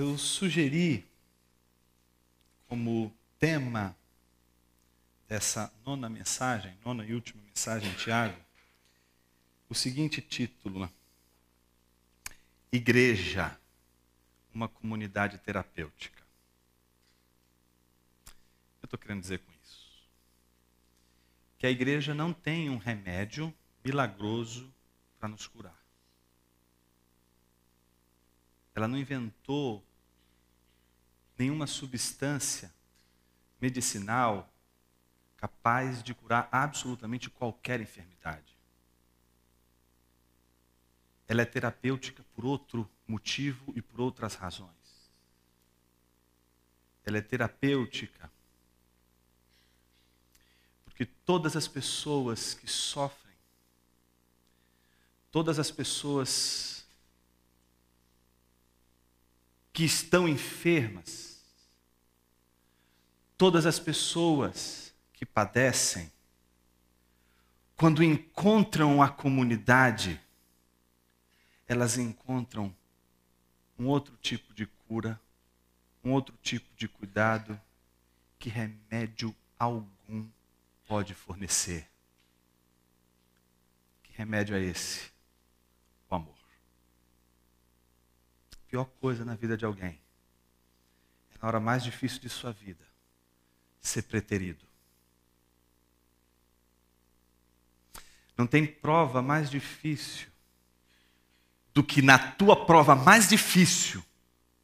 eu sugeri como tema dessa nona mensagem, nona e última mensagem, Tiago, o seguinte título: né? Igreja, uma comunidade terapêutica. Eu estou querendo dizer com isso que a igreja não tem um remédio milagroso para nos curar. Ela não inventou nenhuma substância medicinal capaz de curar absolutamente qualquer enfermidade. Ela é terapêutica por outro motivo e por outras razões. Ela é terapêutica porque todas as pessoas que sofrem, todas as pessoas que estão enfermas, todas as pessoas que padecem, quando encontram a comunidade, elas encontram um outro tipo de cura, um outro tipo de cuidado que remédio algum pode fornecer. Que remédio é esse? O amor pior coisa na vida de alguém é na hora mais difícil de sua vida ser preterido. Não tem prova mais difícil do que na tua prova mais difícil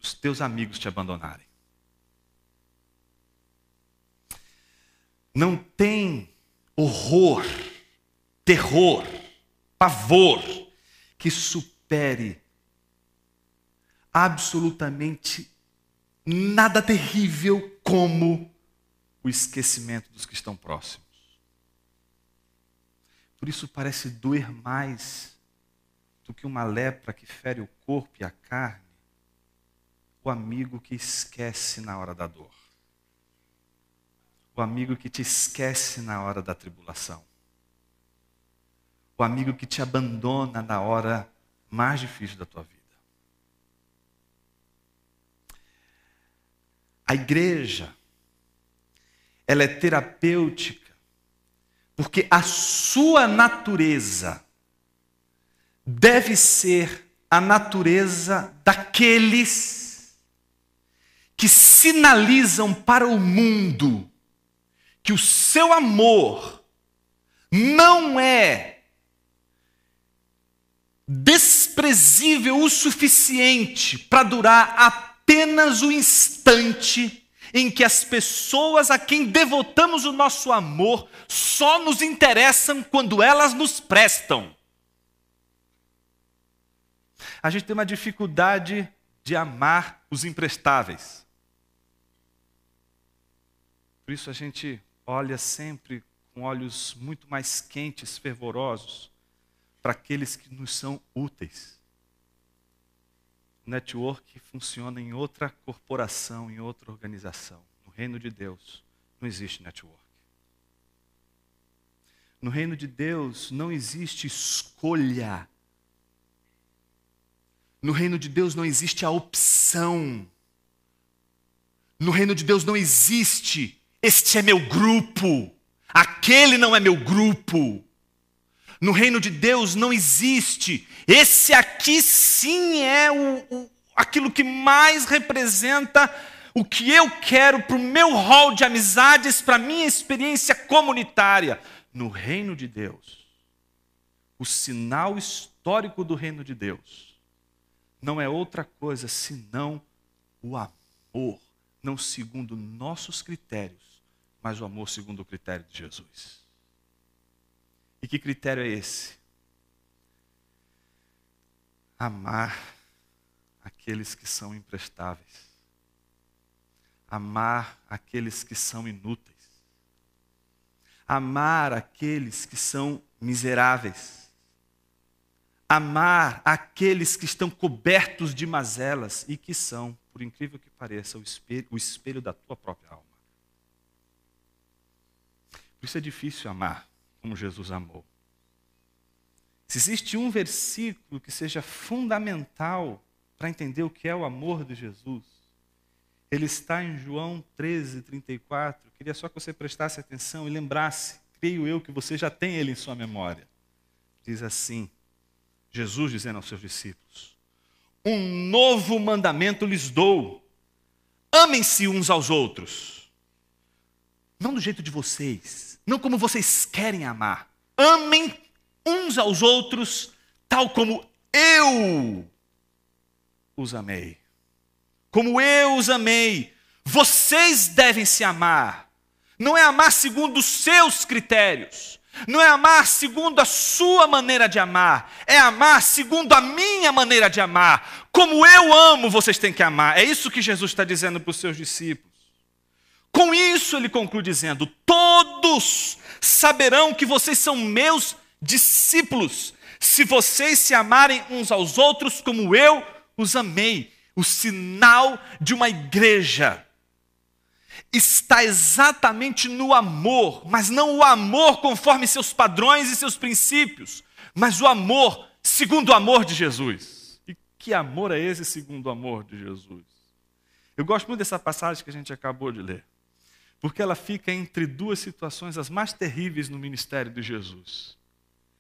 os teus amigos te abandonarem. Não tem horror, terror, pavor que supere absolutamente nada terrível como o esquecimento dos que estão próximos. Por isso parece doer mais do que uma lepra que fere o corpo e a carne, o amigo que esquece na hora da dor. O amigo que te esquece na hora da tribulação. O amigo que te abandona na hora mais difícil da tua vida. A igreja, ela é terapêutica, porque a sua natureza deve ser a natureza daqueles que sinalizam para o mundo que o seu amor não é desprezível o suficiente para durar apenas o instante em que as pessoas a quem devotamos o nosso amor só nos interessam quando elas nos prestam. A gente tem uma dificuldade de amar os imprestáveis. Por isso a gente olha sempre com olhos muito mais quentes, fervorosos, para aqueles que nos são úteis network funciona em outra corporação, em outra organização. No reino de Deus não existe network. No reino de Deus não existe escolha. No reino de Deus não existe a opção. No reino de Deus não existe este é meu grupo, aquele não é meu grupo. No reino de Deus não existe. Esse aqui sim é o, o aquilo que mais representa o que eu quero para o meu hall de amizades, para a minha experiência comunitária. No reino de Deus, o sinal histórico do reino de Deus não é outra coisa senão o amor, não segundo nossos critérios, mas o amor segundo o critério de Jesus. E que critério é esse? Amar aqueles que são imprestáveis. Amar aqueles que são inúteis. Amar aqueles que são miseráveis. Amar aqueles que estão cobertos de mazelas e que são, por incrível que pareça, o espelho, o espelho da tua própria alma. Por isso é difícil amar como Jesus amou. Se existe um versículo que seja fundamental para entender o que é o amor de Jesus, ele está em João 13, 34. Queria só que você prestasse atenção e lembrasse, creio eu que você já tem ele em sua memória. Diz assim: Jesus dizendo aos seus discípulos: Um novo mandamento lhes dou. Amem-se uns aos outros. Não do jeito de vocês, não como vocês querem amar. Amem uns aos outros, tal como eu os amei. Como eu os amei, vocês devem se amar. Não é amar segundo os seus critérios. Não é amar segundo a sua maneira de amar. É amar segundo a minha maneira de amar. Como eu amo, vocês têm que amar. É isso que Jesus está dizendo para os seus discípulos. Com isso, ele conclui dizendo: Todos saberão que vocês são meus discípulos, se vocês se amarem uns aos outros como eu os amei. O sinal de uma igreja está exatamente no amor, mas não o amor conforme seus padrões e seus princípios, mas o amor segundo o amor de Jesus. E que amor é esse segundo o amor de Jesus? Eu gosto muito dessa passagem que a gente acabou de ler, porque ela fica entre duas situações as mais terríveis no ministério de Jesus.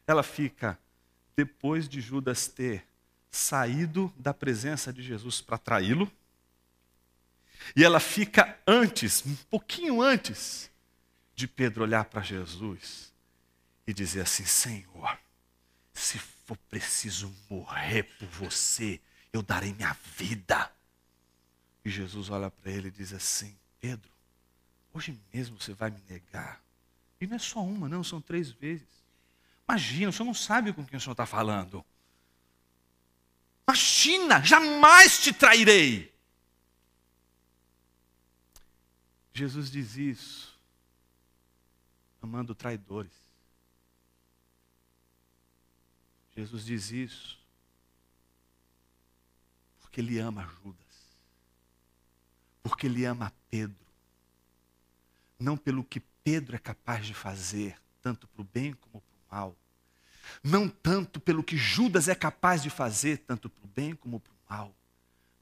Ela fica depois de Judas ter saído da presença de Jesus para traí-lo. E ela fica antes, um pouquinho antes, de Pedro olhar para Jesus e dizer assim: Senhor, se for preciso morrer por você, eu darei minha vida. E Jesus olha para ele e diz assim: Pedro, hoje mesmo você vai me negar. E não é só uma, não, são três vezes. Imagina, o senhor não sabe com quem o senhor está falando. Imagina, jamais te trairei. Jesus diz isso, amando traidores. Jesus diz isso, porque Ele ama Judas, porque Ele ama Pedro, não pelo que Pedro é capaz de fazer, tanto para o bem como para o mal não tanto pelo que Judas é capaz de fazer, tanto para o bem como para o mal,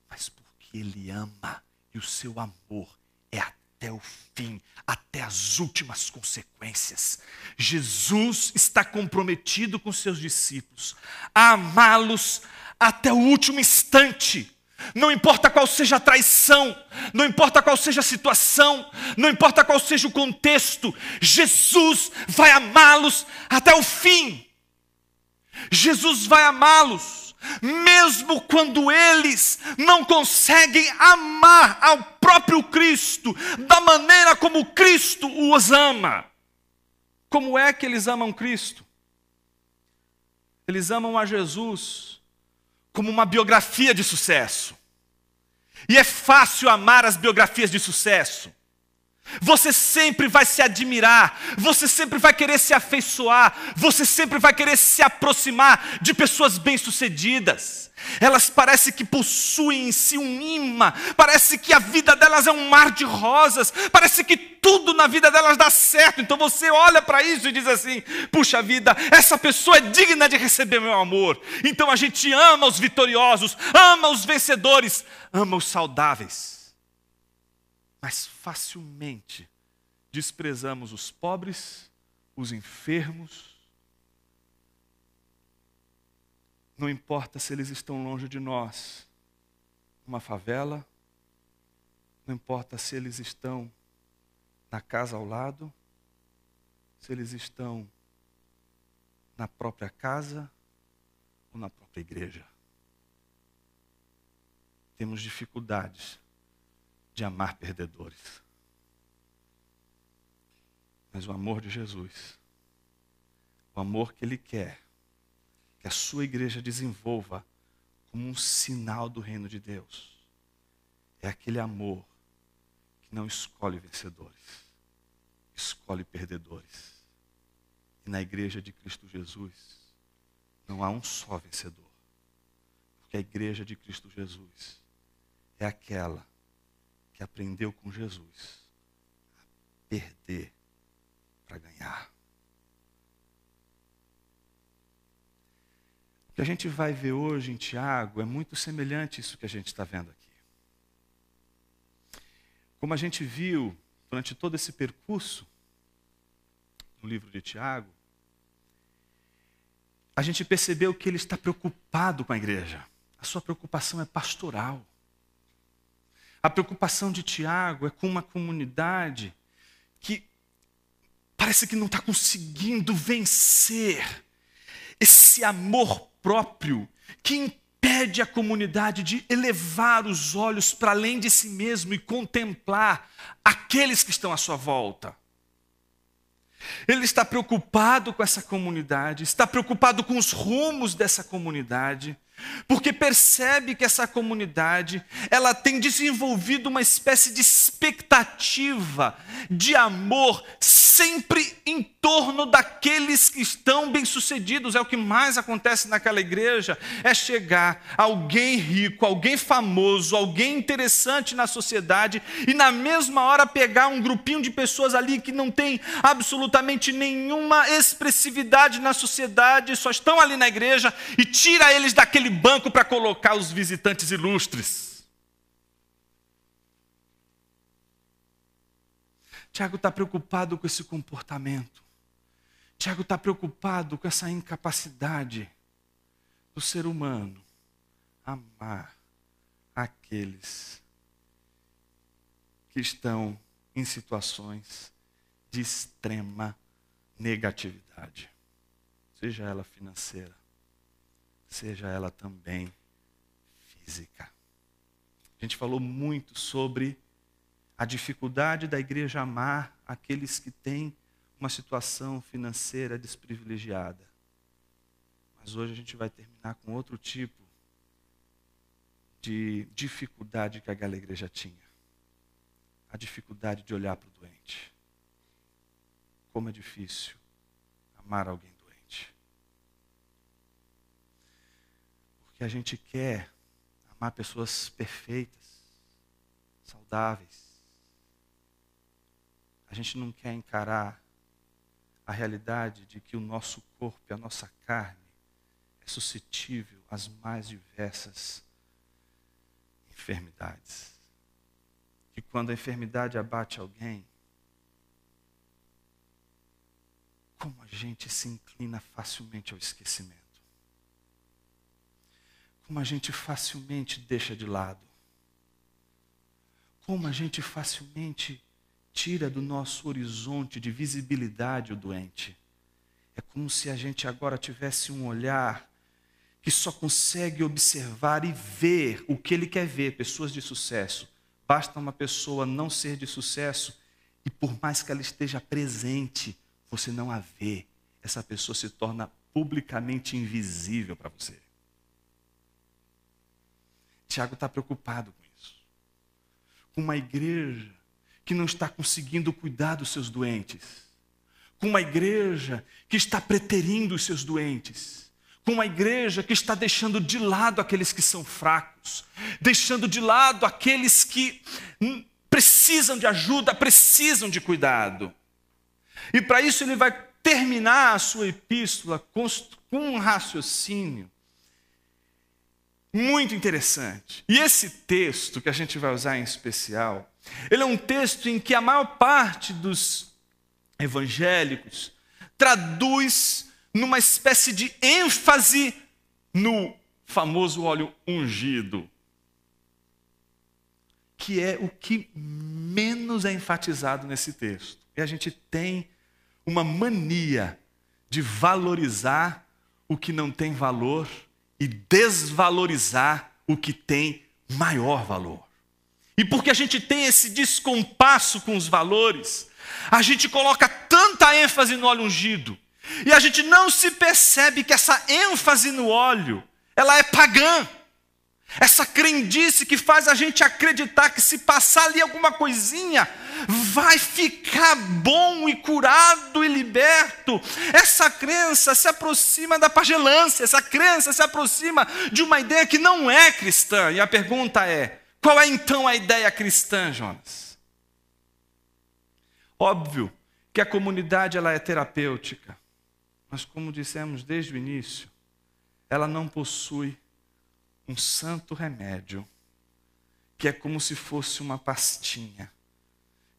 mas porque ele ama e o seu amor é até o fim, até as últimas consequências. Jesus está comprometido com seus discípulos a amá-los até o último instante. Não importa qual seja a traição, não importa qual seja a situação, não importa qual seja o contexto, Jesus vai amá-los até o fim. Jesus vai amá-los, mesmo quando eles não conseguem amar ao próprio Cristo da maneira como Cristo os ama. Como é que eles amam Cristo? Eles amam a Jesus como uma biografia de sucesso. E é fácil amar as biografias de sucesso. Você sempre vai se admirar, você sempre vai querer se afeiçoar, você sempre vai querer se aproximar de pessoas bem-sucedidas. Elas parecem que possuem em si um imã, parece que a vida delas é um mar de rosas, parece que tudo na vida delas dá certo. Então você olha para isso e diz assim: puxa vida, essa pessoa é digna de receber meu amor. Então a gente ama os vitoriosos, ama os vencedores, ama os saudáveis mas facilmente desprezamos os pobres, os enfermos. Não importa se eles estão longe de nós, uma favela, não importa se eles estão na casa ao lado, se eles estão na própria casa ou na própria igreja. Temos dificuldades de amar perdedores. Mas o amor de Jesus, o amor que Ele quer que a sua igreja desenvolva como um sinal do reino de Deus, é aquele amor que não escolhe vencedores, escolhe perdedores. E na igreja de Cristo Jesus não há um só vencedor, porque a igreja de Cristo Jesus é aquela que aprendeu com Jesus a perder para ganhar. O que a gente vai ver hoje em Tiago é muito semelhante a isso que a gente está vendo aqui. Como a gente viu durante todo esse percurso no livro de Tiago, a gente percebeu que ele está preocupado com a igreja. A sua preocupação é pastoral. A preocupação de Tiago é com uma comunidade que parece que não está conseguindo vencer esse amor próprio que impede a comunidade de elevar os olhos para além de si mesmo e contemplar aqueles que estão à sua volta. Ele está preocupado com essa comunidade, está preocupado com os rumos dessa comunidade, porque percebe que essa comunidade, ela tem desenvolvido uma espécie de expectativa de amor sempre em torno daqueles que estão bem-sucedidos. É o que mais acontece naquela igreja, é chegar alguém rico, alguém famoso, alguém interessante na sociedade e na mesma hora pegar um grupinho de pessoas ali que não tem absolutamente nenhuma expressividade na sociedade, só estão ali na igreja e tira eles daquele aquele banco para colocar os visitantes ilustres. Tiago está preocupado com esse comportamento. Tiago está preocupado com essa incapacidade do ser humano amar aqueles que estão em situações de extrema negatividade, seja ela financeira, seja ela também física. A gente falou muito sobre a dificuldade da igreja amar aqueles que têm uma situação financeira desprivilegiada. Mas hoje a gente vai terminar com outro tipo de dificuldade que aquela igreja tinha. A dificuldade de olhar para o doente. Como é difícil amar alguém que a gente quer amar pessoas perfeitas, saudáveis. A gente não quer encarar a realidade de que o nosso corpo e a nossa carne é suscetível às mais diversas enfermidades. Que quando a enfermidade abate alguém, como a gente se inclina facilmente ao esquecimento como a gente facilmente deixa de lado. Como a gente facilmente tira do nosso horizonte de visibilidade o doente. É como se a gente agora tivesse um olhar que só consegue observar e ver o que ele quer ver, pessoas de sucesso. Basta uma pessoa não ser de sucesso e por mais que ela esteja presente, você não a vê. Essa pessoa se torna publicamente invisível para você. Tiago está preocupado com isso. Com uma igreja que não está conseguindo cuidar dos seus doentes. Com uma igreja que está preterindo os seus doentes. Com uma igreja que está deixando de lado aqueles que são fracos. Deixando de lado aqueles que precisam de ajuda, precisam de cuidado. E para isso ele vai terminar a sua epístola com um raciocínio muito interessante. E esse texto que a gente vai usar em especial, ele é um texto em que a maior parte dos evangélicos traduz numa espécie de ênfase no famoso óleo ungido, que é o que menos é enfatizado nesse texto. E a gente tem uma mania de valorizar o que não tem valor e desvalorizar o que tem maior valor. E porque a gente tem esse descompasso com os valores, a gente coloca tanta ênfase no óleo ungido, e a gente não se percebe que essa ênfase no óleo, ela é pagã. Essa crendice que faz a gente acreditar que se passar ali alguma coisinha, vai ficar bom e curado e liberto. Essa crença se aproxima da pagelância, essa crença se aproxima de uma ideia que não é cristã. E a pergunta é: qual é então a ideia cristã, Jonas? Óbvio que a comunidade ela é terapêutica, mas como dissemos desde o início, ela não possui um santo remédio, que é como se fosse uma pastinha,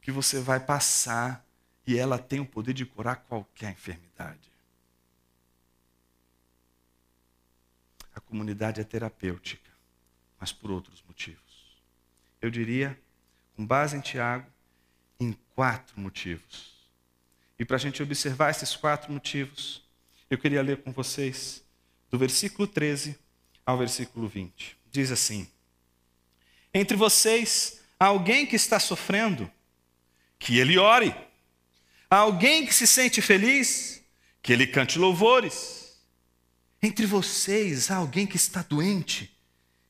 que você vai passar e ela tem o poder de curar qualquer enfermidade. A comunidade é terapêutica, mas por outros motivos. Eu diria, com base em Tiago, em quatro motivos. E para a gente observar esses quatro motivos, eu queria ler com vocês do versículo 13 ao versículo 20. Diz assim: Entre vocês há alguém que está sofrendo, que ele ore. Há alguém que se sente feliz, que ele cante louvores. Entre vocês há alguém que está doente,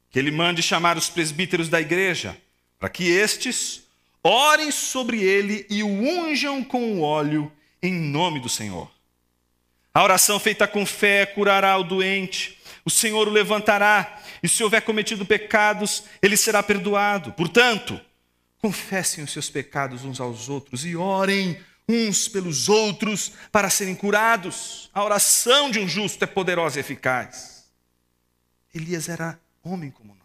que ele mande chamar os presbíteros da igreja, para que estes orem sobre ele e o unjam com o óleo em nome do Senhor. A oração feita com fé curará o doente, o Senhor o levantará, e se houver cometido pecados, ele será perdoado. Portanto, confessem os seus pecados uns aos outros e orem uns pelos outros para serem curados. A oração de um justo é poderosa e eficaz. Elias era homem como nós.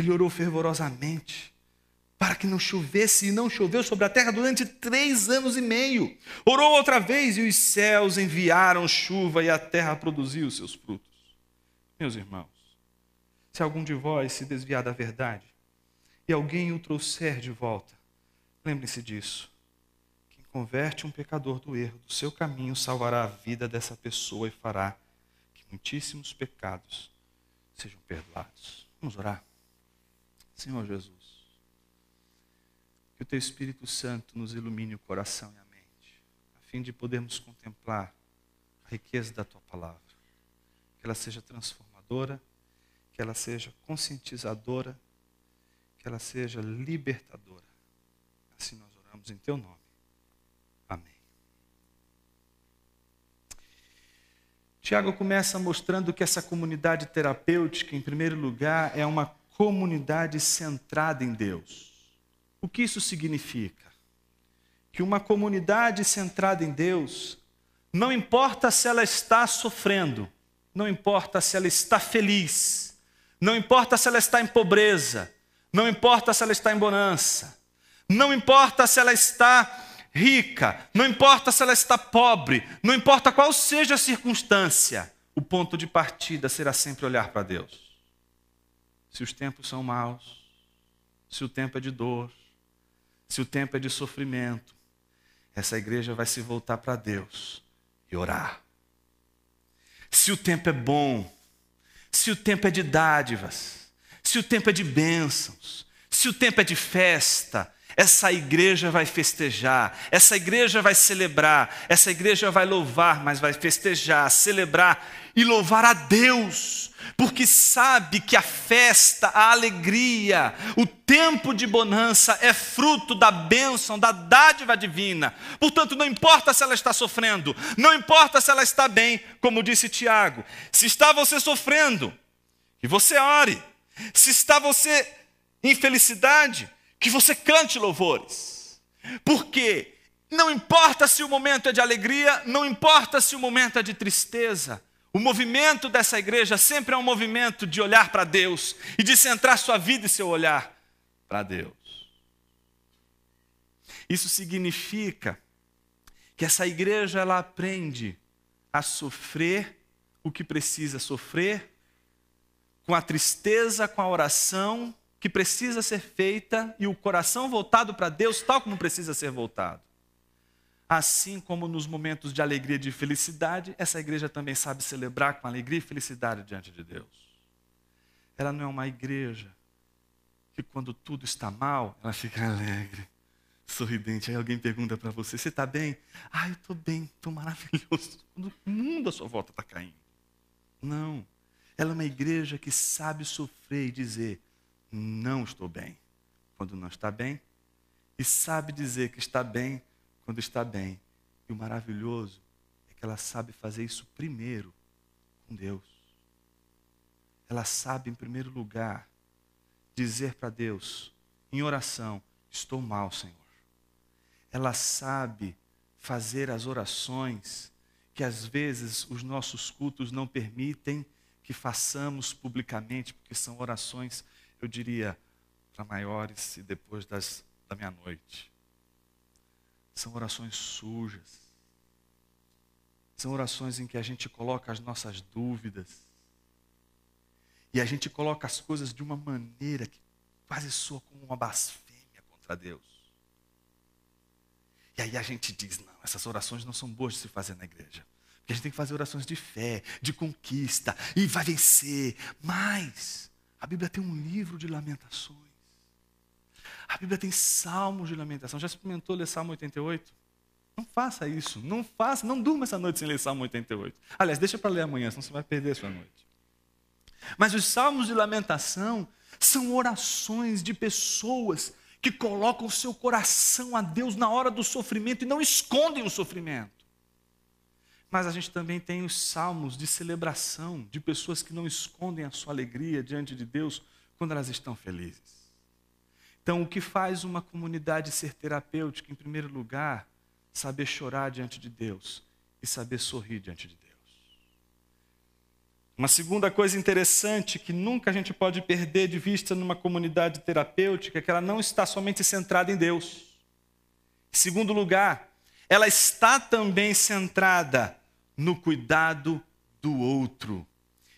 Ele orou fervorosamente para que não chovesse, e não choveu sobre a terra durante três anos e meio. Orou outra vez, e os céus enviaram chuva, e a terra produziu os seus frutos. Meus irmãos, se algum de vós se desviar da verdade, e alguém o trouxer de volta, lembre-se disso. Quem converte um pecador do erro do seu caminho salvará a vida dessa pessoa e fará que muitíssimos pecados sejam perdoados. Vamos orar. Senhor Jesus, que o Teu Espírito Santo nos ilumine o coração e a mente, a fim de podermos contemplar a riqueza da Tua palavra. Que ela seja transformadora, que ela seja conscientizadora, que ela seja libertadora. Assim nós oramos em Teu nome. Amém. Tiago começa mostrando que essa comunidade terapêutica, em primeiro lugar, é uma comunidade centrada em Deus. O que isso significa? Que uma comunidade centrada em Deus, não importa se ela está sofrendo, não importa se ela está feliz, não importa se ela está em pobreza, não importa se ela está em bonança, não importa se ela está rica, não importa se ela está pobre, não importa qual seja a circunstância, o ponto de partida será sempre olhar para Deus. Se os tempos são maus, se o tempo é de dor, se o tempo é de sofrimento, essa igreja vai se voltar para Deus e orar. Se o tempo é bom, se o tempo é de dádivas, se o tempo é de bênçãos, se o tempo é de festa, essa igreja vai festejar, essa igreja vai celebrar, essa igreja vai louvar, mas vai festejar, celebrar e louvar a Deus porque sabe que a festa, a alegria, o tempo de bonança é fruto da bênção, da dádiva divina. Portanto, não importa se ela está sofrendo, não importa se ela está bem, como disse Tiago. Se está você sofrendo, que você ore. Se está você em felicidade, que você cante louvores. Porque não importa se o momento é de alegria, não importa se o momento é de tristeza. O movimento dessa igreja sempre é um movimento de olhar para Deus e de centrar sua vida e seu olhar para Deus. Isso significa que essa igreja ela aprende a sofrer o que precisa sofrer, com a tristeza, com a oração que precisa ser feita e o coração voltado para Deus, tal como precisa ser voltado. Assim como nos momentos de alegria e de felicidade, essa igreja também sabe celebrar com alegria e felicidade diante de Deus. Ela não é uma igreja que, quando tudo está mal, ela fica alegre, sorridente. Aí alguém pergunta para você: Você está bem? Ah, eu estou bem, estou maravilhoso. O mundo à sua volta está caindo. Não. Ela é uma igreja que sabe sofrer e dizer: Não estou bem, quando não está bem, e sabe dizer que está bem quando está bem. E o maravilhoso é que ela sabe fazer isso primeiro com Deus. Ela sabe, em primeiro lugar, dizer para Deus, em oração: Estou mal, Senhor. Ela sabe fazer as orações porque às vezes os nossos cultos não permitem que façamos publicamente, porque são orações, eu diria, para maiores e depois das, da meia-noite. São orações sujas. São orações em que a gente coloca as nossas dúvidas. E a gente coloca as coisas de uma maneira que quase soa como uma blasfêmia contra Deus. E aí a gente diz: não, essas orações não são boas de se fazer na igreja. Porque a gente tem que fazer orações de fé, de conquista, e vai vencer. Mas a Bíblia tem um livro de lamentações. A Bíblia tem salmos de lamentação. Já experimentou ler Salmo 88? Não faça isso. Não faça, não durma essa noite sem ler Salmo 88. Aliás, deixa para ler amanhã, senão você vai perder a sua noite. Mas os salmos de lamentação são orações de pessoas que colocam o seu coração a Deus na hora do sofrimento e não escondem o sofrimento. Mas a gente também tem os salmos de celebração de pessoas que não escondem a sua alegria diante de Deus quando elas estão felizes. Então, o que faz uma comunidade ser terapêutica, em primeiro lugar, saber chorar diante de Deus e saber sorrir diante de Deus. Uma segunda coisa interessante que nunca a gente pode perder de vista numa comunidade terapêutica é que ela não está somente centrada em Deus. Em segundo lugar, ela está também centrada no cuidado do outro.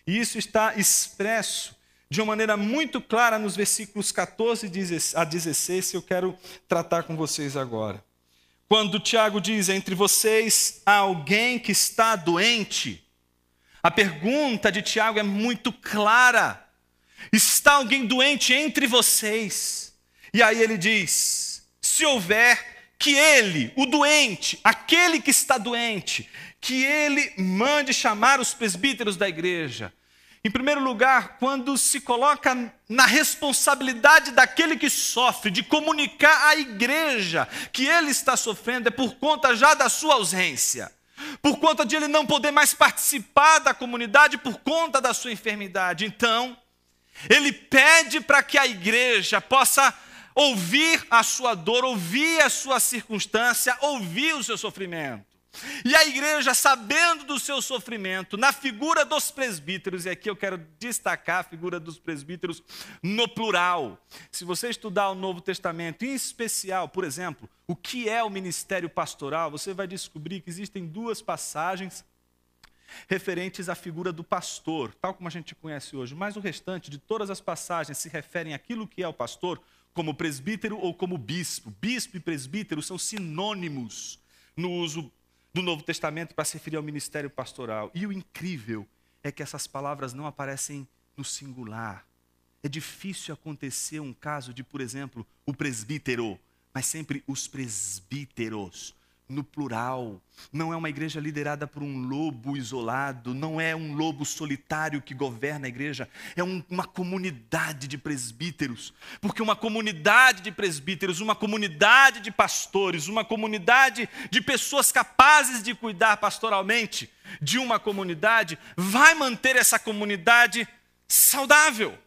E isso está expresso de uma maneira muito clara nos versículos 14 a 16, que eu quero tratar com vocês agora. Quando Tiago diz: Entre vocês há alguém que está doente, a pergunta de Tiago é muito clara. Está alguém doente entre vocês? E aí ele diz: se houver, que ele, o doente, aquele que está doente, que ele mande chamar os presbíteros da igreja. Em primeiro lugar, quando se coloca na responsabilidade daquele que sofre de comunicar à igreja que ele está sofrendo, é por conta já da sua ausência por conta de ele não poder mais participar da comunidade por conta da sua enfermidade. Então, ele pede para que a igreja possa ouvir a sua dor, ouvir a sua circunstância, ouvir o seu sofrimento. E a igreja, sabendo do seu sofrimento, na figura dos presbíteros, e aqui eu quero destacar a figura dos presbíteros no plural. Se você estudar o Novo Testamento, em especial, por exemplo, o que é o ministério pastoral, você vai descobrir que existem duas passagens referentes à figura do pastor, tal como a gente conhece hoje, mas o restante de todas as passagens se referem àquilo que é o pastor, como presbítero ou como bispo. Bispo e presbítero são sinônimos no uso do Novo Testamento para se referir ao ministério pastoral. E o incrível é que essas palavras não aparecem no singular. É difícil acontecer um caso de, por exemplo, o presbítero, mas sempre os presbíteros no plural. Não é uma igreja liderada por um lobo isolado, não é um lobo solitário que governa a igreja, é um, uma comunidade de presbíteros. Porque uma comunidade de presbíteros, uma comunidade de pastores, uma comunidade de pessoas capazes de cuidar pastoralmente de uma comunidade, vai manter essa comunidade saudável.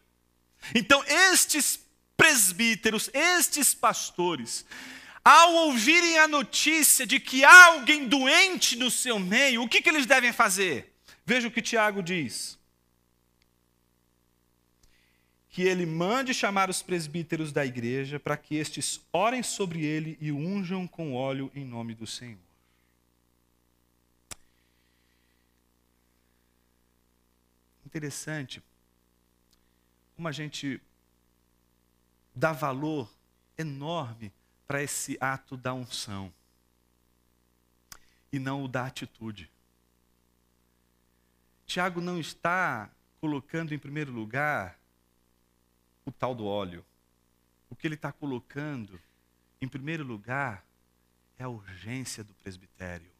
Então, estes presbíteros, estes pastores, ao ouvirem a notícia de que há alguém doente no seu meio, o que, que eles devem fazer? Veja o que Tiago diz. Que ele mande chamar os presbíteros da igreja para que estes orem sobre ele e unjam com óleo em nome do Senhor. Interessante como a gente dá valor enorme para esse ato da unção e não o da atitude. Tiago não está colocando em primeiro lugar o tal do óleo. O que ele está colocando em primeiro lugar é a urgência do presbitério,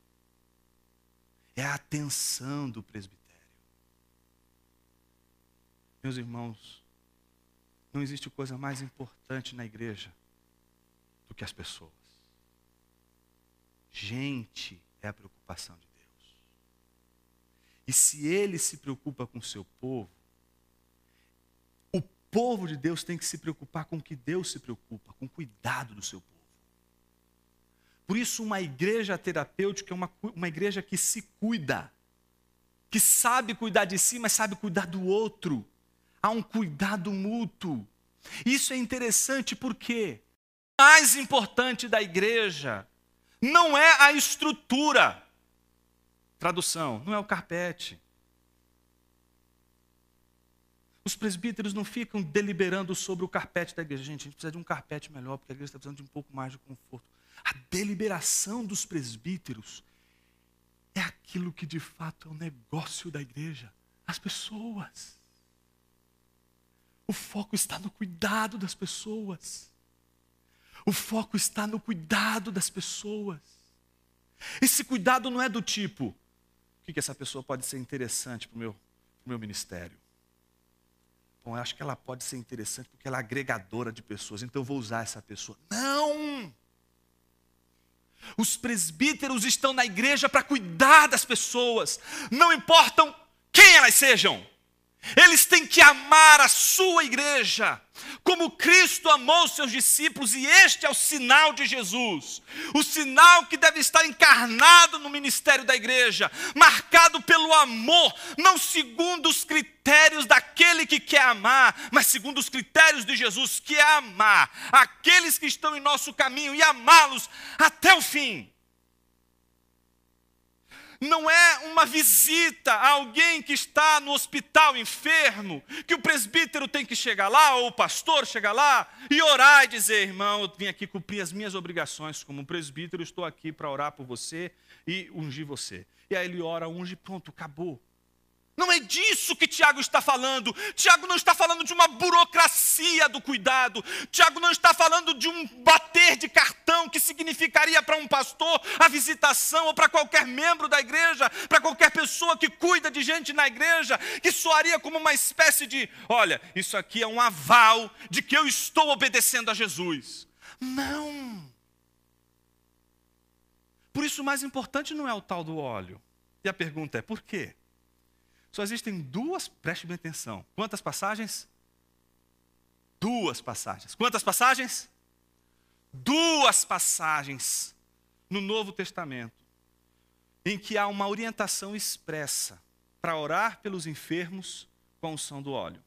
é a atenção do presbitério. Meus irmãos, não existe coisa mais importante na igreja que as pessoas. Gente é a preocupação de Deus. E se ele se preocupa com o seu povo, o povo de Deus tem que se preocupar com o que Deus se preocupa, com o cuidado do seu povo. Por isso, uma igreja terapêutica é uma, uma igreja que se cuida, que sabe cuidar de si, mas sabe cuidar do outro. Há um cuidado mútuo. Isso é interessante porque mais importante da igreja não é a estrutura. Tradução, não é o carpete. Os presbíteros não ficam deliberando sobre o carpete da igreja. Gente, a gente precisa de um carpete melhor, porque a igreja está precisando de um pouco mais de conforto. A deliberação dos presbíteros é aquilo que de fato é o negócio da igreja. As pessoas. O foco está no cuidado das pessoas. O foco está no cuidado das pessoas. Esse cuidado não é do tipo: o que, que essa pessoa pode ser interessante para o meu, meu ministério? Bom, eu acho que ela pode ser interessante porque ela é agregadora de pessoas, então eu vou usar essa pessoa. Não! Os presbíteros estão na igreja para cuidar das pessoas, não importam quem elas sejam. Eles têm que amar a sua igreja, como Cristo amou seus discípulos, e este é o sinal de Jesus. O sinal que deve estar encarnado no ministério da igreja, marcado pelo amor, não segundo os critérios daquele que quer amar, mas segundo os critérios de Jesus, que é amar aqueles que estão em nosso caminho e amá-los até o fim não é uma visita a alguém que está no hospital enfermo, que o presbítero tem que chegar lá, ou o pastor chegar lá e orar e dizer: irmão, eu vim aqui cumprir as minhas obrigações como presbítero, estou aqui para orar por você e ungir você. E aí ele ora, unge, pronto, acabou. Não é disso que Tiago está falando. Tiago não está falando de uma burocracia do cuidado. Tiago não está falando de um bater de cartão que significaria para um pastor a visitação ou para qualquer membro da igreja, para qualquer pessoa que cuida de gente na igreja, que soaria como uma espécie de: olha, isso aqui é um aval de que eu estou obedecendo a Jesus. Não. Por isso, o mais importante não é o tal do óleo. E a pergunta é: por quê? Só existem duas, preste bem atenção. Quantas passagens? Duas passagens. Quantas passagens? Duas passagens no Novo Testamento em que há uma orientação expressa para orar pelos enfermos com a unção do óleo.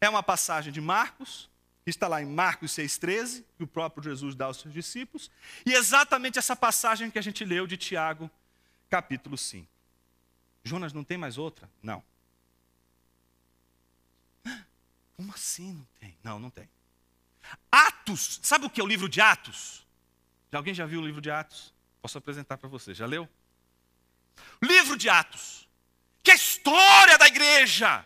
É uma passagem de Marcos, que está lá em Marcos 6,13, que o próprio Jesus dá aos seus discípulos, e exatamente essa passagem que a gente leu de Tiago, capítulo 5. Jonas não tem mais outra? Não. Como assim não tem? Não, não tem. Atos, sabe o que é o livro de Atos? Alguém já viu o livro de Atos? Posso apresentar para você, já leu? Livro de Atos, que é a história da igreja.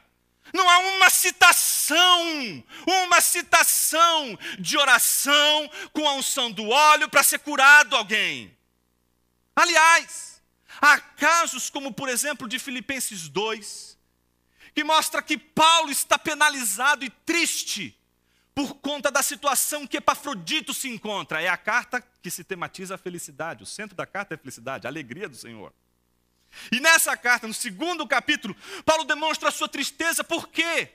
Não há uma citação, uma citação de oração com a unção do óleo para ser curado alguém. Aliás, Há casos como, por exemplo, de Filipenses 2, que mostra que Paulo está penalizado e triste por conta da situação que Epafrodito se encontra. É a carta que se tematiza a felicidade. O centro da carta é a felicidade, a alegria do Senhor. E nessa carta, no segundo capítulo, Paulo demonstra a sua tristeza, por quê?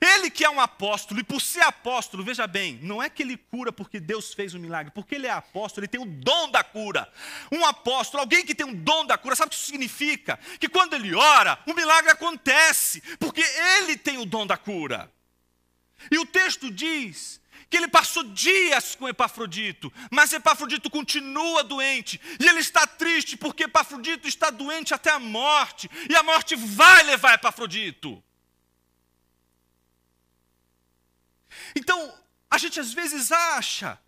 Ele que é um apóstolo, e por ser apóstolo, veja bem, não é que ele cura porque Deus fez um milagre, porque ele é apóstolo, ele tem o dom da cura. Um apóstolo, alguém que tem o dom da cura, sabe o que isso significa? Que quando ele ora, o milagre acontece, porque ele tem o dom da cura. E o texto diz que ele passou dias com Epafrodito, mas Epafrodito continua doente, e ele está triste porque Epafrodito está doente até a morte, e a morte vai levar Epafrodito. Então, a gente às vezes acha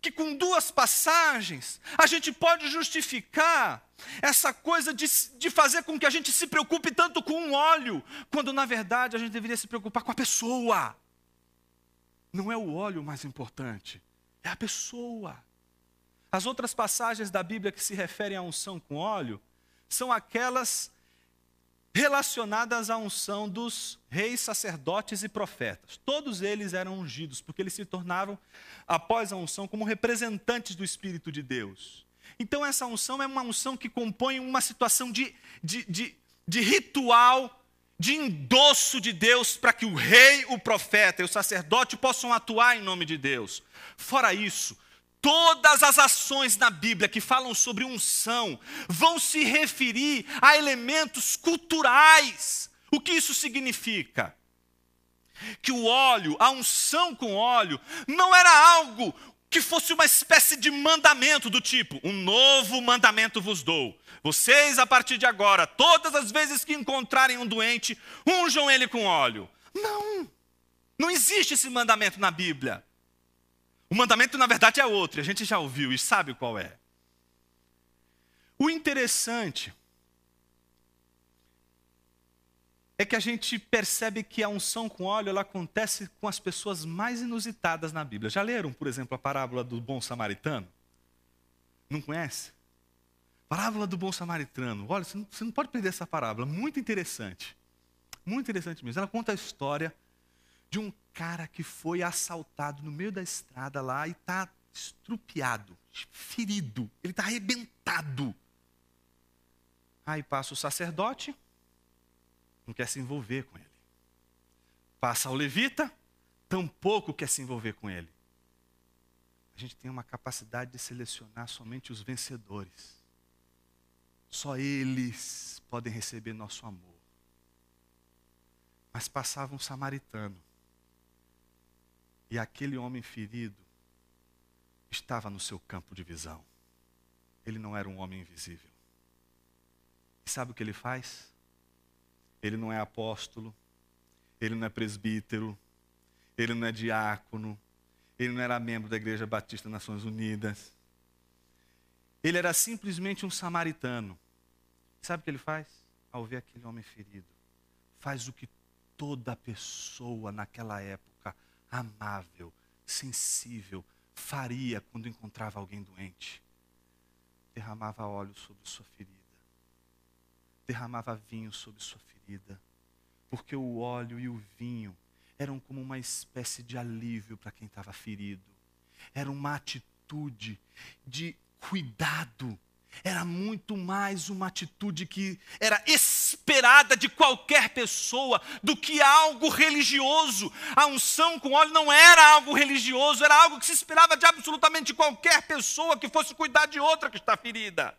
que com duas passagens a gente pode justificar essa coisa de, de fazer com que a gente se preocupe tanto com um óleo, quando na verdade a gente deveria se preocupar com a pessoa. Não é o óleo mais importante, é a pessoa. As outras passagens da Bíblia que se referem à unção com óleo são aquelas relacionadas à unção dos reis, sacerdotes e profetas. Todos eles eram ungidos, porque eles se tornaram, após a unção, como representantes do Espírito de Deus. Então, essa unção é uma unção que compõe uma situação de, de, de, de ritual, de endosso de Deus, para que o rei, o profeta e o sacerdote possam atuar em nome de Deus. Fora isso, Todas as ações na Bíblia que falam sobre unção vão se referir a elementos culturais. O que isso significa? Que o óleo, a unção com óleo, não era algo que fosse uma espécie de mandamento do tipo: um novo mandamento vos dou. Vocês, a partir de agora, todas as vezes que encontrarem um doente, unjam ele com óleo. Não, não existe esse mandamento na Bíblia. O mandamento, na verdade, é outro, a gente já ouviu e sabe qual é. O interessante é que a gente percebe que a unção com óleo ela acontece com as pessoas mais inusitadas na Bíblia. Já leram, por exemplo, a parábola do bom samaritano? Não conhece? Parábola do bom samaritano. Olha, você não, você não pode perder essa parábola, muito interessante. Muito interessante mesmo. Ela conta a história de um cara que foi assaltado no meio da estrada lá e está estrupiado, ferido, ele está arrebentado. Aí passa o sacerdote, não quer se envolver com ele. Passa o levita, tampouco quer se envolver com ele. A gente tem uma capacidade de selecionar somente os vencedores. Só eles podem receber nosso amor. Mas passava um samaritano. E aquele homem ferido estava no seu campo de visão. Ele não era um homem invisível. E sabe o que ele faz? Ele não é apóstolo, ele não é presbítero, ele não é diácono, ele não era membro da Igreja Batista Nações Unidas. Ele era simplesmente um samaritano. Sabe o que ele faz? Ao ver aquele homem ferido, faz o que toda pessoa naquela época amável, sensível, faria quando encontrava alguém doente. Derramava óleo sobre sua ferida. Derramava vinho sobre sua ferida. Porque o óleo e o vinho eram como uma espécie de alívio para quem estava ferido. Era uma atitude de cuidado era muito mais uma atitude que era esperada de qualquer pessoa do que algo religioso. A unção com óleo não era algo religioso, era algo que se esperava de absolutamente qualquer pessoa que fosse cuidar de outra que está ferida.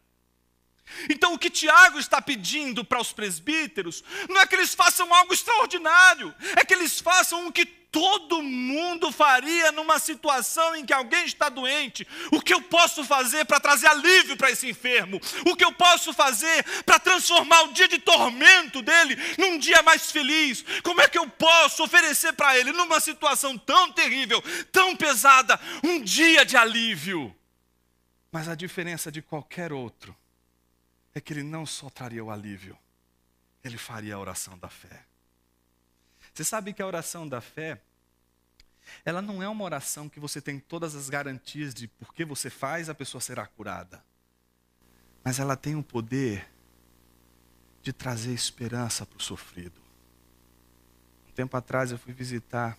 Então, o que Tiago está pedindo para os presbíteros não é que eles façam algo extraordinário, é que eles façam o que todo mundo faria numa situação em que alguém está doente. O que eu posso fazer para trazer alívio para esse enfermo? O que eu posso fazer para transformar o dia de tormento dele num dia mais feliz? Como é que eu posso oferecer para ele, numa situação tão terrível, tão pesada, um dia de alívio? Mas a diferença de qualquer outro é que ele não só traria o alívio, ele faria a oração da fé. Você sabe que a oração da fé, ela não é uma oração que você tem todas as garantias de porque você faz, a pessoa será curada. Mas ela tem o poder de trazer esperança para o sofrido. Um tempo atrás eu fui visitar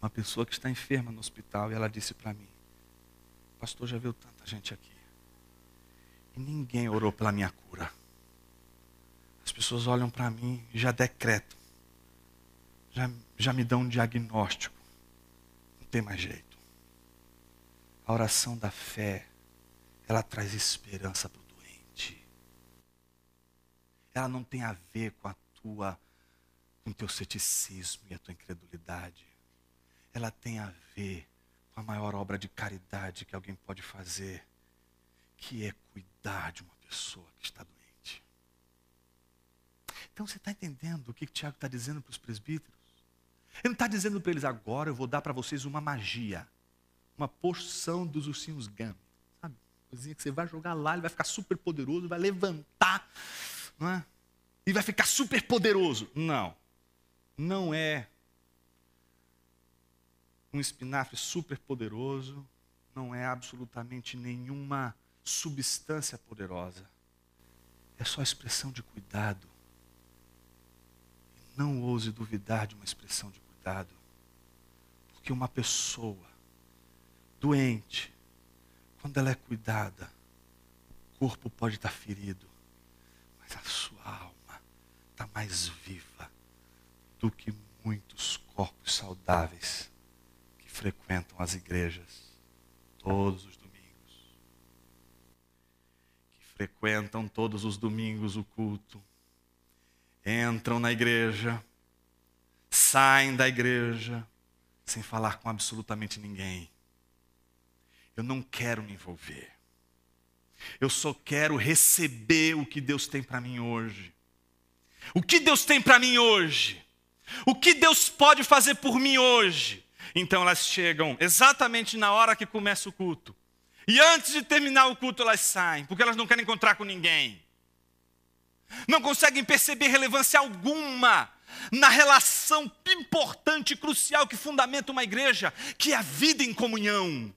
uma pessoa que está enferma no hospital e ela disse para mim: Pastor, já viu tanta gente aqui. E ninguém orou pela minha cura. As pessoas olham para mim e já decretam. Já, já me dão um diagnóstico. Não tem mais jeito. A oração da fé, ela traz esperança para o doente. Ela não tem a ver com a tua, com o teu ceticismo e a tua incredulidade. Ela tem a ver com a maior obra de caridade que alguém pode fazer, que é cuidar de uma pessoa que está doente. Então você está entendendo o que Tiago está dizendo para os presbíteros? Ele não está dizendo para eles agora eu vou dar para vocês uma magia, uma porção dos ursinhos Gummy, sabe? Coisinha que você vai jogar lá, ele vai ficar super poderoso, vai levantar, não é? E vai ficar super poderoso. Não, não é um espinafre super poderoso, não é absolutamente nenhuma substância poderosa. É só expressão de cuidado. E não ouse duvidar de uma expressão de cuidado. Porque uma pessoa doente, quando ela é cuidada, o corpo pode estar ferido, mas a sua alma está mais viva do que muitos corpos saudáveis que frequentam as igrejas todos os domingos, que frequentam todos os domingos o culto, entram na igreja, saem da igreja sem falar com absolutamente ninguém. Eu não quero me envolver. Eu só quero receber o que Deus tem para mim hoje. O que Deus tem para mim hoje? O que Deus pode fazer por mim hoje? Então elas chegam exatamente na hora que começa o culto. E antes de terminar o culto, elas saem, porque elas não querem encontrar com ninguém. Não conseguem perceber relevância alguma na relação importante e crucial que fundamenta uma igreja, que é a vida em comunhão.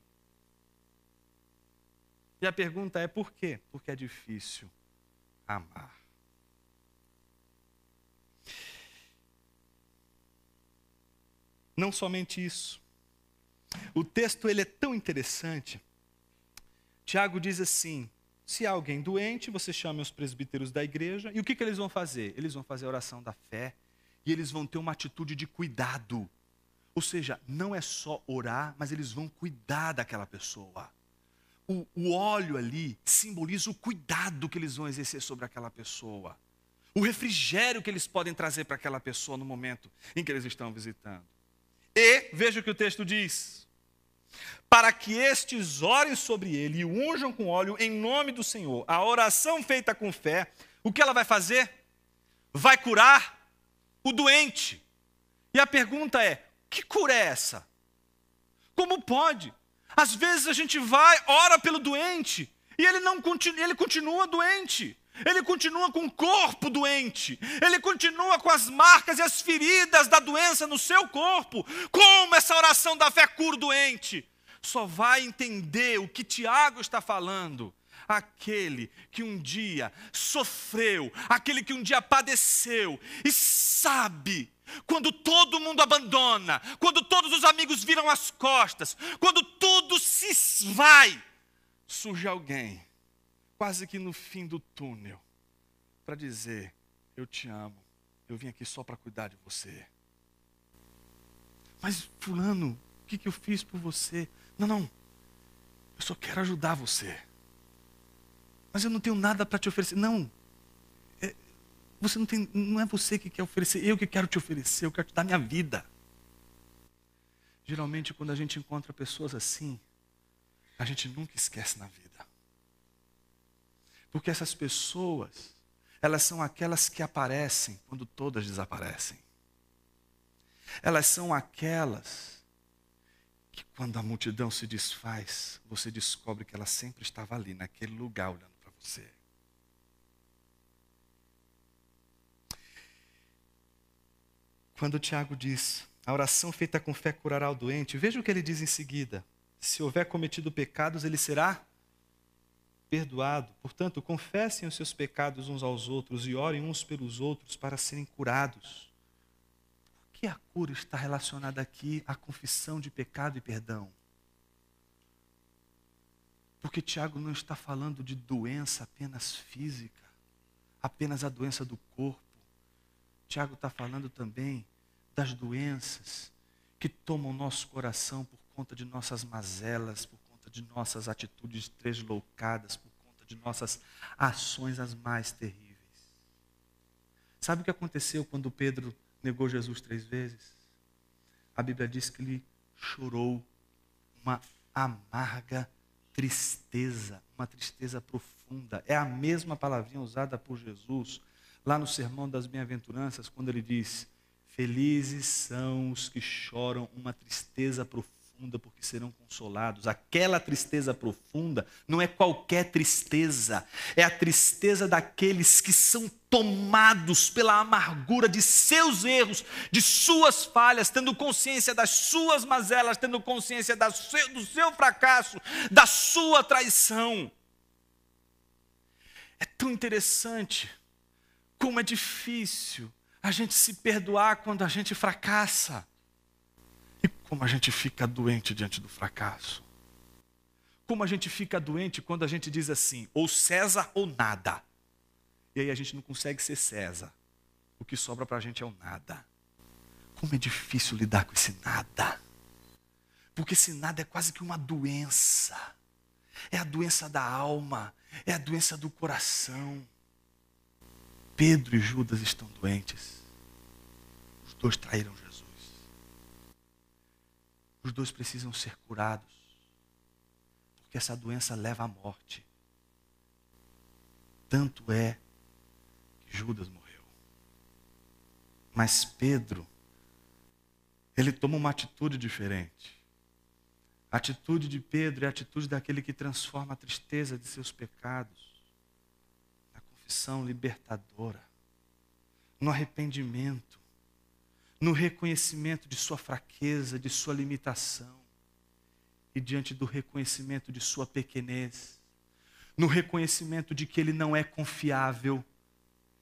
E a pergunta é por quê? Porque é difícil amar. Não somente isso. O texto ele é tão interessante. Tiago diz assim: se há alguém doente, você chame os presbíteros da igreja, e o que, que eles vão fazer? Eles vão fazer a oração da fé, e eles vão ter uma atitude de cuidado. Ou seja, não é só orar, mas eles vão cuidar daquela pessoa. O, o óleo ali simboliza o cuidado que eles vão exercer sobre aquela pessoa. O refrigério que eles podem trazer para aquela pessoa no momento em que eles estão visitando. E, veja o que o texto diz: para que estes orem sobre ele e unjam com óleo em nome do Senhor. A oração feita com fé, o que ela vai fazer? Vai curar o doente. E a pergunta é: que cura é essa? Como pode? Às vezes a gente vai, ora pelo doente, e ele não ele continua doente. Ele continua com o corpo doente. Ele continua com as marcas e as feridas da doença no seu corpo. Como essa oração da fé cura o doente? Só vai entender o que Tiago está falando aquele que um dia sofreu, aquele que um dia padeceu e sabe quando todo mundo abandona, quando todos os amigos viram as costas, quando tudo se vai, surge alguém quase que no fim do túnel, para dizer: Eu te amo, eu vim aqui só para cuidar de você. Mas, Fulano, o que, que eu fiz por você? Não, não, eu só quero ajudar você. Mas eu não tenho nada para te oferecer. Não, é, você não tem, não é você que quer oferecer, eu que quero te oferecer, eu quero te dar minha vida. Geralmente, quando a gente encontra pessoas assim, a gente nunca esquece na vida. Porque essas pessoas, elas são aquelas que aparecem quando todas desaparecem. Elas são aquelas que, quando a multidão se desfaz, você descobre que ela sempre estava ali, naquele lugar, olhando para você. Quando Tiago diz, a oração feita com fé curará o doente, veja o que ele diz em seguida: se houver cometido pecados, ele será perdoado. Portanto, confessem os seus pecados uns aos outros e orem uns pelos outros para serem curados. Por que a cura está relacionada aqui à confissão de pecado e perdão? Porque Tiago não está falando de doença apenas física, apenas a doença do corpo. Tiago está falando também das doenças que tomam nosso coração por conta de nossas mazelas, por de nossas atitudes deslocadas, conta de nossas ações as mais terríveis. Sabe o que aconteceu quando Pedro negou Jesus três vezes? A Bíblia diz que ele chorou uma amarga tristeza, uma tristeza profunda. É a mesma palavrinha usada por Jesus lá no Sermão das Bem-aventuranças, quando ele diz: Felizes são os que choram uma tristeza profunda profunda, porque serão consolados. Aquela tristeza profunda não é qualquer tristeza, é a tristeza daqueles que são tomados pela amargura de seus erros, de suas falhas, tendo consciência das suas mazelas, tendo consciência do seu fracasso, da sua traição. É tão interessante como é difícil a gente se perdoar quando a gente fracassa. Como a gente fica doente diante do fracasso. Como a gente fica doente quando a gente diz assim, ou César ou nada. E aí a gente não consegue ser César. O que sobra para a gente é o nada. Como é difícil lidar com esse nada. Porque esse nada é quase que uma doença. É a doença da alma, é a doença do coração. Pedro e Judas estão doentes. Os dois traíram Jesus. Os dois precisam ser curados. Porque essa doença leva à morte. Tanto é que Judas morreu. Mas Pedro, ele toma uma atitude diferente. A atitude de Pedro é a atitude daquele que transforma a tristeza de seus pecados na confissão libertadora, no arrependimento, no reconhecimento de sua fraqueza, de sua limitação e diante do reconhecimento de sua pequenez, no reconhecimento de que ele não é confiável,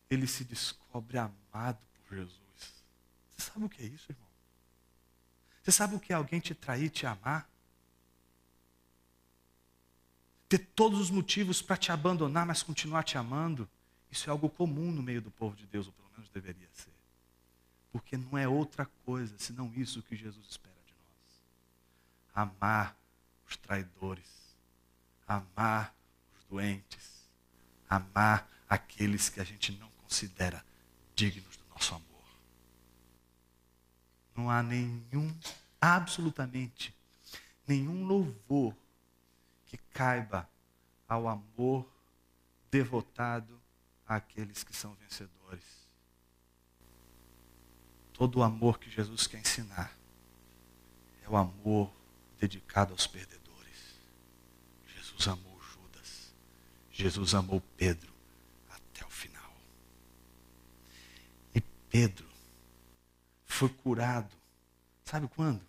ele se descobre amado por Jesus. Você sabe o que é isso, irmão? Você sabe o que é alguém te trair, te amar? ter todos os motivos para te abandonar, mas continuar te amando, isso é algo comum no meio do povo de Deus, ou pelo menos deveria ser. Porque não é outra coisa senão isso que Jesus espera de nós. Amar os traidores, amar os doentes, amar aqueles que a gente não considera dignos do nosso amor. Não há nenhum, absolutamente, nenhum louvor que caiba ao amor devotado àqueles que são vencedores. Todo o amor que Jesus quer ensinar é o amor dedicado aos perdedores. Jesus amou Judas. Jesus amou Pedro até o final. E Pedro foi curado. Sabe quando?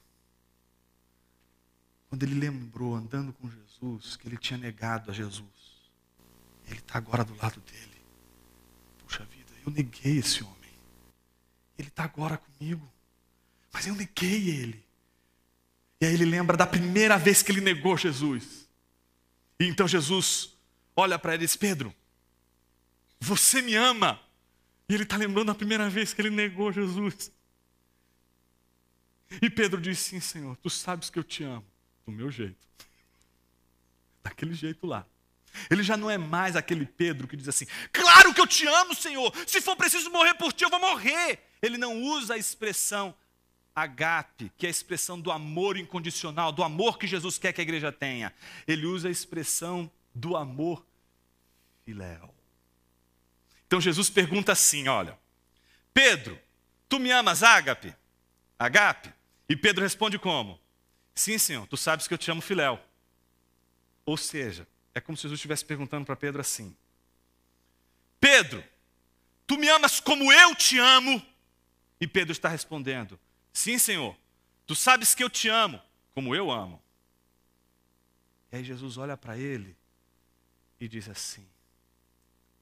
Quando ele lembrou, andando com Jesus, que ele tinha negado a Jesus. Ele está agora do lado dele. Puxa vida, eu neguei esse homem. Ele está agora comigo. Mas eu neguei ele. E aí ele lembra da primeira vez que ele negou Jesus. E então Jesus olha para ele e diz: Pedro, você me ama. E ele está lembrando da primeira vez que ele negou Jesus. E Pedro diz: Sim, Senhor, tu sabes que eu te amo do meu jeito. Daquele jeito lá. Ele já não é mais aquele Pedro que diz assim: Claro que eu te amo, Senhor. Se for preciso morrer por ti, eu vou morrer. Ele não usa a expressão agape, que é a expressão do amor incondicional, do amor que Jesus quer que a igreja tenha. Ele usa a expressão do amor filéu. Então Jesus pergunta assim: Olha, Pedro, tu me amas, ágape? Agape? E Pedro responde como? Sim, Senhor, tu sabes que eu te amo filéu. Ou seja, é como se Jesus estivesse perguntando para Pedro assim: Pedro, tu me amas como eu te amo? E Pedro está respondendo: Sim, Senhor, tu sabes que eu te amo como eu amo. E aí Jesus olha para ele e diz assim: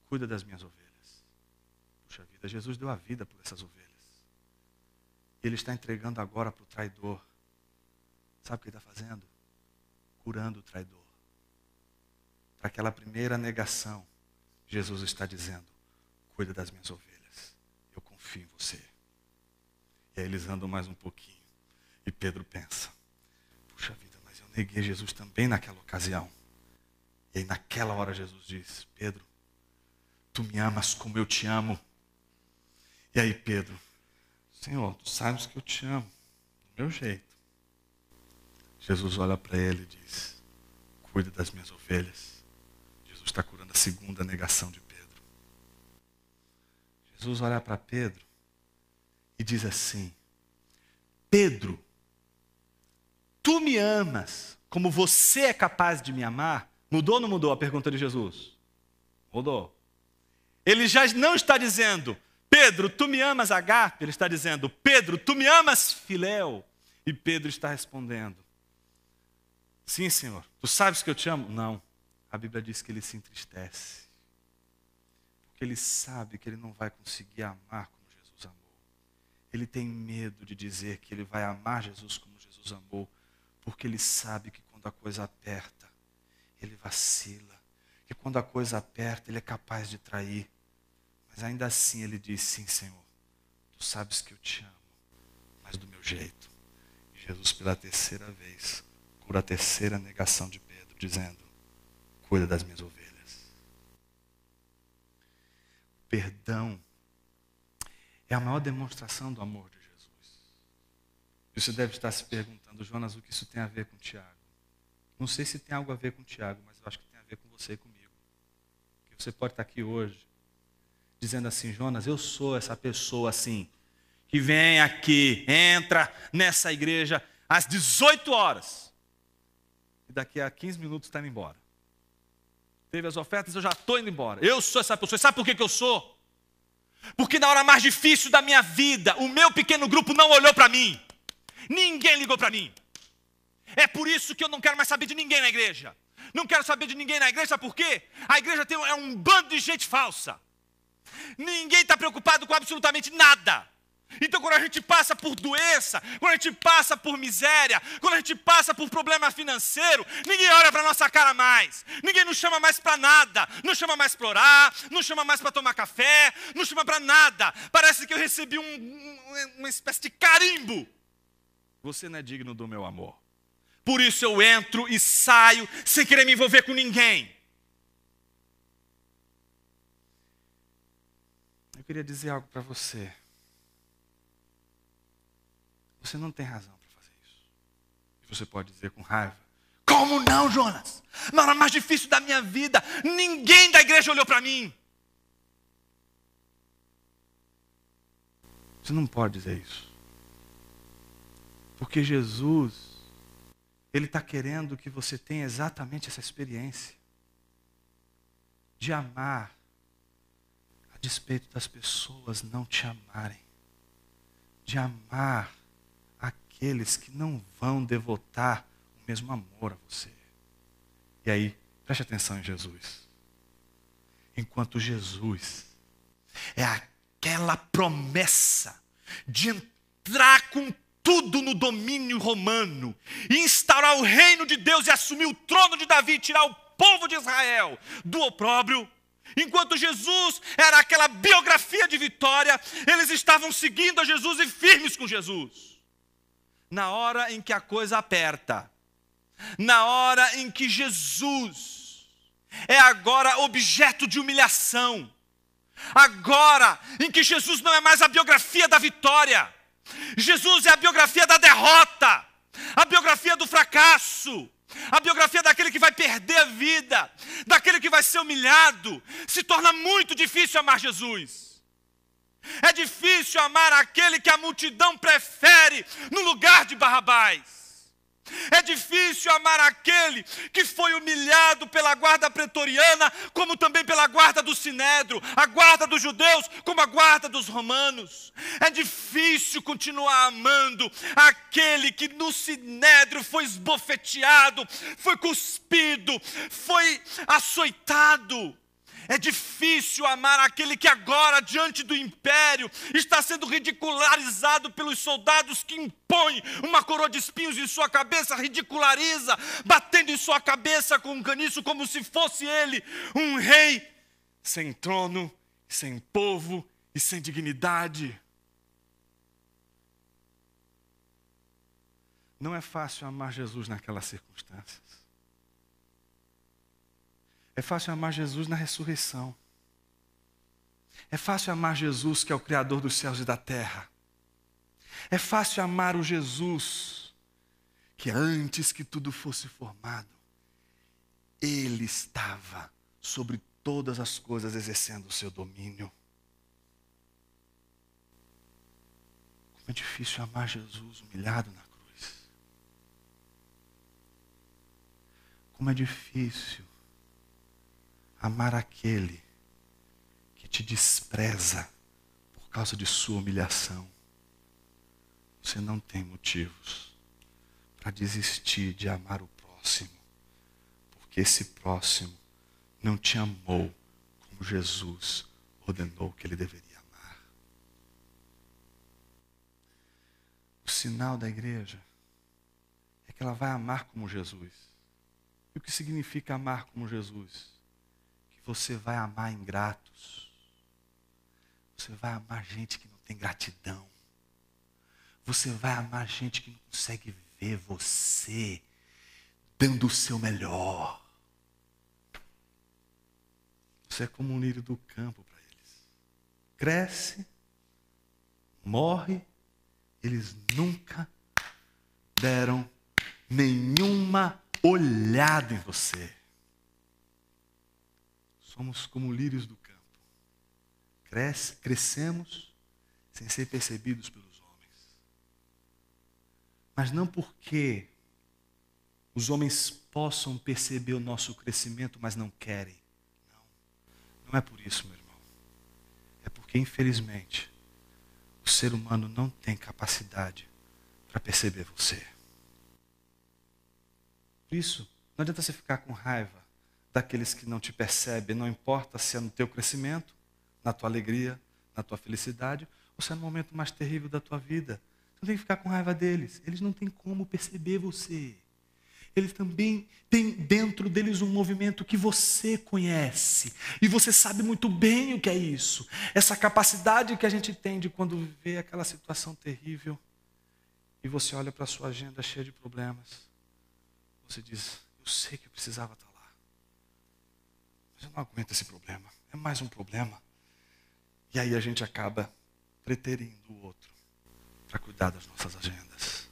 Cuida das minhas ovelhas. Puxa vida, Jesus deu a vida por essas ovelhas. Ele está entregando agora para o traidor Sabe o que ele está fazendo? Curando o traidor. Para aquela primeira negação, Jesus está dizendo: Cuida das minhas ovelhas, eu confio em você. E aí eles andam mais um pouquinho. E Pedro pensa: Puxa vida, mas eu neguei Jesus também naquela ocasião. E aí naquela hora Jesus diz: Pedro, tu me amas como eu te amo. E aí Pedro, Senhor, tu sabes que eu te amo, do meu jeito. Jesus olha para ele e diz: Cuida das minhas ovelhas. Jesus está curando a segunda negação de Pedro. Jesus olha para Pedro e diz assim: Pedro, tu me amas como você é capaz de me amar? Mudou ou não mudou a pergunta de Jesus? Mudou. Ele já não está dizendo, Pedro, tu me amas, agape. Ele está dizendo, Pedro, tu me amas, filéu. E Pedro está respondendo, Sim, Senhor. Tu sabes que eu te amo? Não. A Bíblia diz que ele se entristece. Porque ele sabe que ele não vai conseguir amar como. Ele tem medo de dizer que ele vai amar Jesus como Jesus amou, porque ele sabe que quando a coisa aperta, ele vacila. Que quando a coisa aperta, ele é capaz de trair. Mas ainda assim ele diz: Sim, Senhor. Tu sabes que eu te amo, mas do meu jeito. Jesus, pela terceira vez, cura a terceira negação de Pedro, dizendo: Cuida das minhas ovelhas. Perdão é a maior demonstração do amor de Jesus. E você deve estar se perguntando, Jonas, o que isso tem a ver com Tiago? Não sei se tem algo a ver com Tiago, mas eu acho que tem a ver com você e comigo. Que você pode estar aqui hoje dizendo assim, Jonas, eu sou essa pessoa assim, que vem aqui, entra nessa igreja às 18 horas e daqui a 15 minutos está indo embora. Teve as ofertas, eu já estou indo embora. Eu sou essa pessoa. Sabe por que, que eu sou? Porque na hora mais difícil da minha vida, o meu pequeno grupo não olhou para mim. Ninguém ligou para mim. É por isso que eu não quero mais saber de ninguém na igreja. Não quero saber de ninguém na igreja, sabe por quê? A igreja tem, é um bando de gente falsa. Ninguém está preocupado com absolutamente nada. Então, quando a gente passa por doença, quando a gente passa por miséria, quando a gente passa por problema financeiro, ninguém olha para nossa cara mais, ninguém nos chama mais para nada, não chama mais para orar, não chama mais para tomar café, não chama para nada. Parece que eu recebi um, um, uma espécie de carimbo. Você não é digno do meu amor. Por isso eu entro e saio sem querer me envolver com ninguém. Eu queria dizer algo para você. Você não tem razão para fazer isso. E você pode dizer com raiva: Como não, Jonas? Na hora mais difícil da minha vida, ninguém da igreja olhou para mim. Você não pode dizer isso. Porque Jesus, Ele está querendo que você tenha exatamente essa experiência de amar a despeito das pessoas não te amarem, de amar aqueles que não vão devotar o mesmo amor a você. E aí, preste atenção em Jesus. Enquanto Jesus é aquela promessa de entrar com tudo no domínio romano, e instaurar o reino de Deus e assumir o trono de Davi, tirar o povo de Israel do opróbrio. Enquanto Jesus era aquela biografia de vitória, eles estavam seguindo a Jesus e firmes com Jesus na hora em que a coisa aperta, na hora em que Jesus é agora objeto de humilhação, agora em que Jesus não é mais a biografia da vitória, Jesus é a biografia da derrota, a biografia do fracasso, a biografia daquele que vai perder a vida, daquele que vai ser humilhado, se torna muito difícil amar Jesus. É difícil amar aquele que a multidão prefere no lugar de Barrabás. É difícil amar aquele que foi humilhado pela guarda pretoriana, como também pela guarda do sinédrio, a guarda dos judeus, como a guarda dos romanos. É difícil continuar amando aquele que no sinédrio foi esbofeteado, foi cuspido, foi açoitado. É difícil amar aquele que agora, diante do império, está sendo ridicularizado pelos soldados que impõem uma coroa de espinhos em sua cabeça, ridiculariza, batendo em sua cabeça com um caniço como se fosse ele um rei sem trono, sem povo e sem dignidade. Não é fácil amar Jesus naquelas circunstâncias. É fácil amar Jesus na ressurreição. É fácil amar Jesus, que é o Criador dos céus e da terra. É fácil amar o Jesus, que antes que tudo fosse formado, Ele estava sobre todas as coisas exercendo o seu domínio. Como é difícil amar Jesus humilhado na cruz. Como é difícil amar aquele que te despreza por causa de sua humilhação, você não tem motivos para desistir de amar o próximo, porque esse próximo não te amou como Jesus ordenou que ele deveria amar. O sinal da igreja é que ela vai amar como Jesus. E o que significa amar como Jesus? Você vai amar ingratos. Você vai amar gente que não tem gratidão. você vai amar gente que não consegue ver você dando o seu melhor. Você é como um lírio do campo para eles. Cresce, morre, eles nunca deram nenhuma olhada em você. Somos como lírios do campo. Cresce, crescemos sem ser percebidos pelos homens. Mas não porque os homens possam perceber o nosso crescimento, mas não querem. Não. Não é por isso, meu irmão. É porque, infelizmente, o ser humano não tem capacidade para perceber você. Por isso, não adianta você ficar com raiva daqueles que não te percebem, não importa se é no teu crescimento, na tua alegria, na tua felicidade, ou se é no momento mais terrível da tua vida. Você não tem que ficar com raiva deles. Eles não têm como perceber você. Eles também têm dentro deles um movimento que você conhece. E você sabe muito bem o que é isso. Essa capacidade que a gente tem de quando vê aquela situação terrível e você olha para a sua agenda cheia de problemas você diz: Eu sei que eu precisava estar eu não aguento esse problema. É mais um problema. E aí a gente acaba preterindo o outro para cuidar das nossas agendas.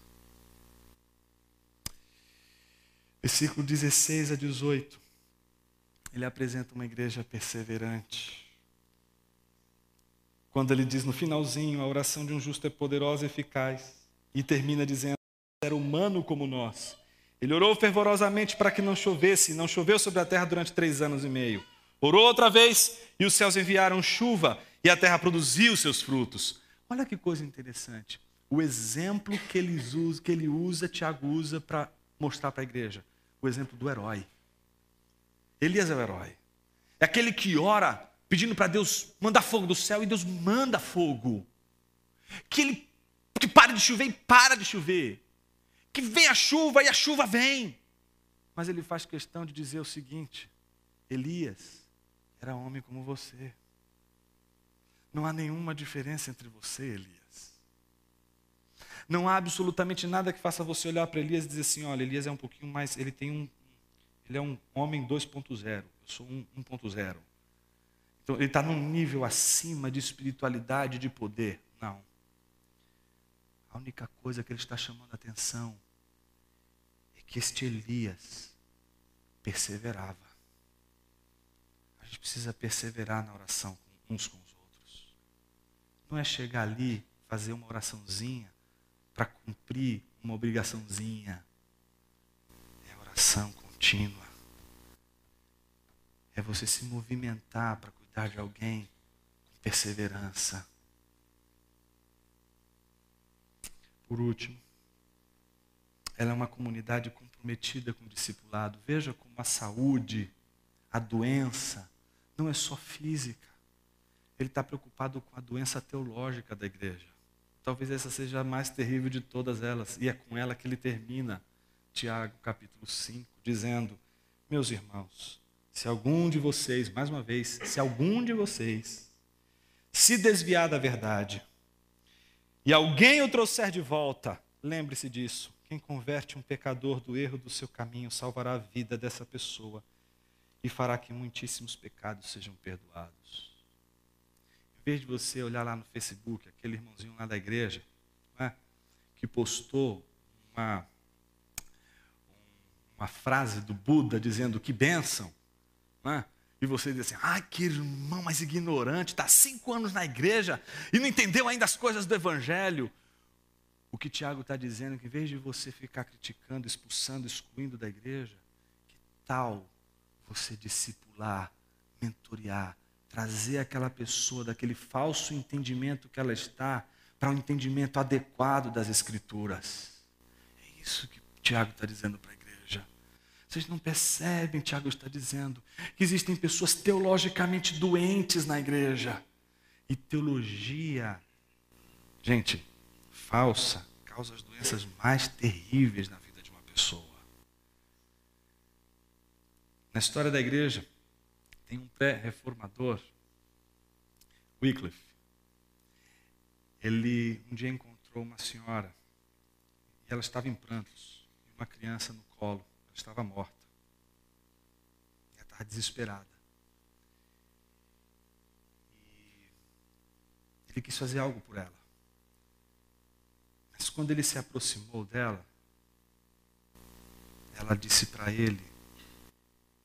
Versículo 16 a 18. Ele apresenta uma igreja perseverante. Quando ele diz no finalzinho, a oração de um justo é poderosa e eficaz. E termina dizendo: era humano como nós ele orou fervorosamente para que não chovesse, não choveu sobre a terra durante três anos e meio. Orou outra vez e os céus enviaram chuva e a terra produziu seus frutos. Olha que coisa interessante. O exemplo que ele usa, que ele usa Tiago usa para mostrar para a igreja. O exemplo do herói. Elias é o herói. É aquele que ora pedindo para Deus mandar fogo do céu e Deus manda fogo. Que ele que pare de chover e para de chover que vem a chuva e a chuva vem. Mas ele faz questão de dizer o seguinte: Elias era homem como você. Não há nenhuma diferença entre você, Elias. Não há absolutamente nada que faça você olhar para Elias e dizer assim: olha, Elias é um pouquinho mais. Ele tem um. Ele é um homem 2.0. Eu sou um 1.0. Então, ele está num nível acima de espiritualidade, de poder. Não. A única coisa que ele está chamando a atenção é que este Elias perseverava. Gente precisa perseverar na oração uns com os outros. Não é chegar ali, fazer uma oraçãozinha para cumprir uma obrigaçãozinha. É oração contínua. É você se movimentar para cuidar de alguém com perseverança. Por último, ela é uma comunidade comprometida com o discipulado. Veja como a saúde, a doença, não é só física. Ele está preocupado com a doença teológica da igreja. Talvez essa seja a mais terrível de todas elas. E é com ela que ele termina, Tiago capítulo 5, dizendo: Meus irmãos, se algum de vocês, mais uma vez, se algum de vocês se desviar da verdade, e alguém o trouxer de volta, lembre-se disso. Quem converte um pecador do erro do seu caminho salvará a vida dessa pessoa e fará que muitíssimos pecados sejam perdoados. Em vez de você olhar lá no Facebook, aquele irmãozinho lá da igreja, é? que postou uma, uma frase do Buda dizendo que bênção, é? E você diz assim: ai, que irmão mais ignorante, está cinco anos na igreja e não entendeu ainda as coisas do Evangelho. O que Tiago está dizendo é que, em vez de você ficar criticando, expulsando, excluindo da igreja, que tal você discipular, mentorear, trazer aquela pessoa daquele falso entendimento que ela está para um entendimento adequado das Escrituras? É isso que Tiago está dizendo para a igreja. Vocês não percebem, Tiago está dizendo, que existem pessoas teologicamente doentes na igreja. E teologia, gente, falsa, causa as doenças mais terríveis na vida de uma pessoa. Na história da igreja, tem um pré-reformador, Wycliffe. Ele um dia encontrou uma senhora e ela estava em prantos, e uma criança no colo, ela estava morta. Ela estava desesperada. E ele quis fazer algo por ela. Mas quando ele se aproximou dela, ela disse para ele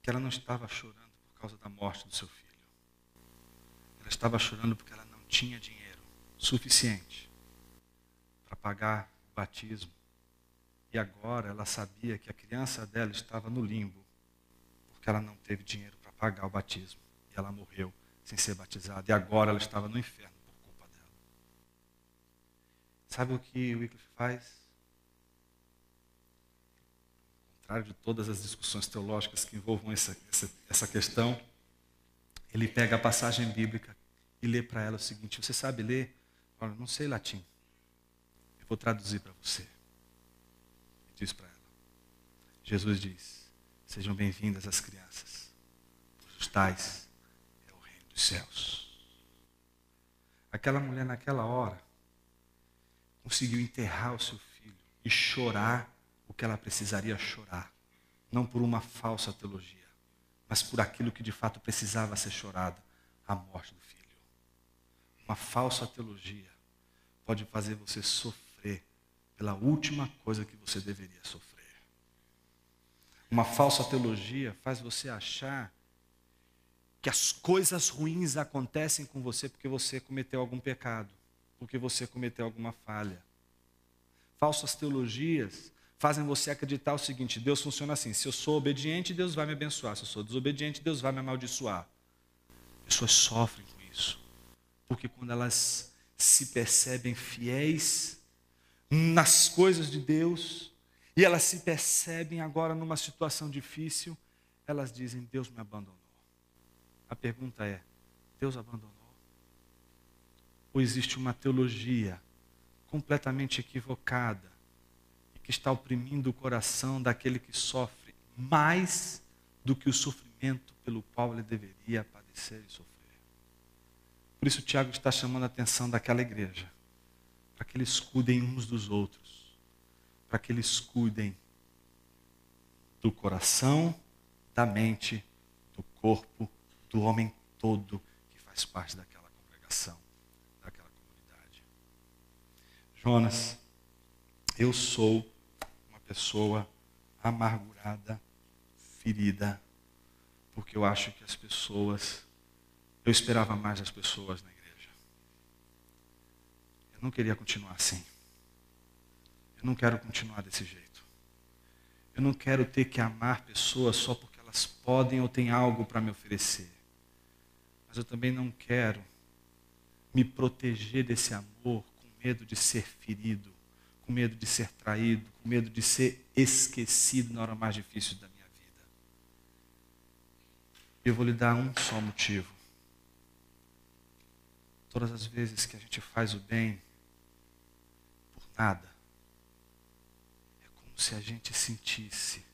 que ela não estava chorando por causa da morte do seu filho. Ela estava chorando porque ela não tinha dinheiro suficiente para pagar o batismo. E agora ela sabia que a criança dela estava no limbo, porque ela não teve dinheiro para pagar o batismo. E ela morreu sem ser batizada. E agora ela estava no inferno por culpa dela. Sabe o que o Wycliffe faz? Contrário de todas as discussões teológicas que envolvam essa, essa, essa questão, ele pega a passagem bíblica e lê para ela o seguinte: Você sabe ler? Olha, não sei latim. Eu vou traduzir para você. E diz para ela: Jesus diz: Sejam bem-vindas as crianças, pois os tais é o reino dos céus. Aquela mulher, naquela hora, conseguiu enterrar o seu filho e chorar o que ela precisaria chorar, não por uma falsa teologia, mas por aquilo que de fato precisava ser chorado a morte do filho. Uma falsa teologia pode fazer você sofrer pela última coisa que você deveria sofrer. Uma falsa teologia faz você achar que as coisas ruins acontecem com você porque você cometeu algum pecado, porque você cometeu alguma falha. Falsas teologias fazem você acreditar o seguinte: Deus funciona assim. Se eu sou obediente, Deus vai me abençoar. Se eu sou desobediente, Deus vai me amaldiçoar. Pessoas sofrem com isso. Porque quando elas se percebem fiéis nas coisas de Deus, e elas se percebem agora numa situação difícil, elas dizem: Deus me abandonou. A pergunta é: Deus abandonou? Ou existe uma teologia completamente equivocada que está oprimindo o coração daquele que sofre mais do que o sofrimento pelo qual ele deveria padecer e sofrer. Por isso, Tiago está chamando a atenção daquela igreja, para que eles cuidem uns dos outros, para que eles cuidem do coração, da mente, do corpo, do homem todo que faz parte daquela congregação, daquela comunidade. Jonas, eu sou pessoa amargurada, ferida, porque eu acho que as pessoas, eu esperava mais das pessoas na igreja. Eu não queria continuar assim. Eu não quero continuar desse jeito. Eu não quero ter que amar pessoas só porque elas podem ou têm algo para me oferecer. Mas eu também não quero me proteger desse amor com medo de ser ferido com medo de ser traído, com medo de ser esquecido na hora mais difícil da minha vida. Eu vou lhe dar um só motivo. Todas as vezes que a gente faz o bem por nada, é como se a gente sentisse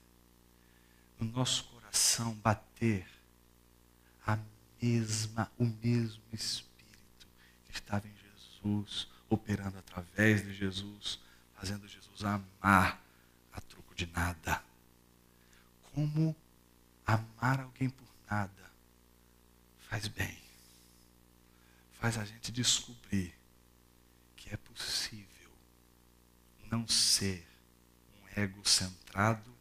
no nosso coração bater a mesma, o mesmo Espírito que estava em Jesus, operando através de Jesus, fazendo Jesus amar a troco de nada. Como amar alguém por nada faz bem. Faz a gente descobrir que é possível não ser um ego centrado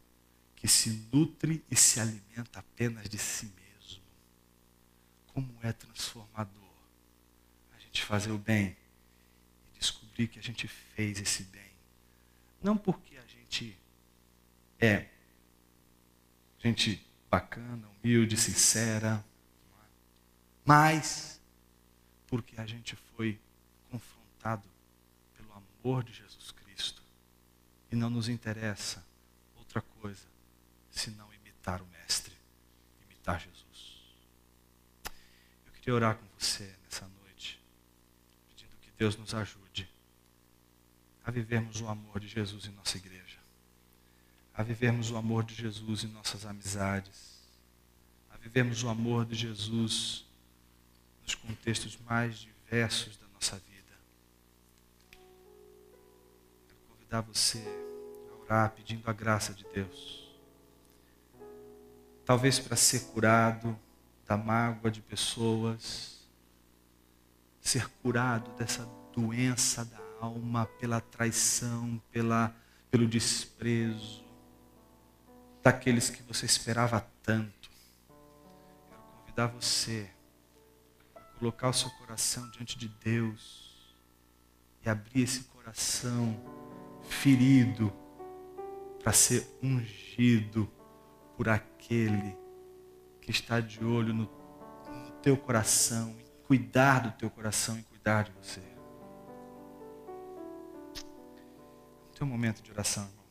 que se nutre e se alimenta apenas de si mesmo. Como é transformador a gente fazer o bem e descobrir que a gente fez esse bem não porque a gente é gente bacana, humilde, sincera, mas porque a gente foi confrontado pelo amor de Jesus Cristo. E não nos interessa outra coisa senão imitar o Mestre, imitar Jesus. Eu queria orar com você nessa noite, pedindo que Deus nos ajude a vivermos o amor de Jesus em nossa igreja, a vivermos o amor de Jesus em nossas amizades, a vivermos o amor de Jesus nos contextos mais diversos da nossa vida. convidar você a orar pedindo a graça de Deus. Talvez para ser curado da mágoa de pessoas, ser curado dessa doença da alma pela traição, pela, pelo desprezo daqueles que você esperava tanto. Quero convidar você a colocar o seu coração diante de Deus e abrir esse coração ferido para ser ungido por aquele que está de olho no, no teu coração, cuidar do teu coração e cuidar de você. Tem um momento de oração.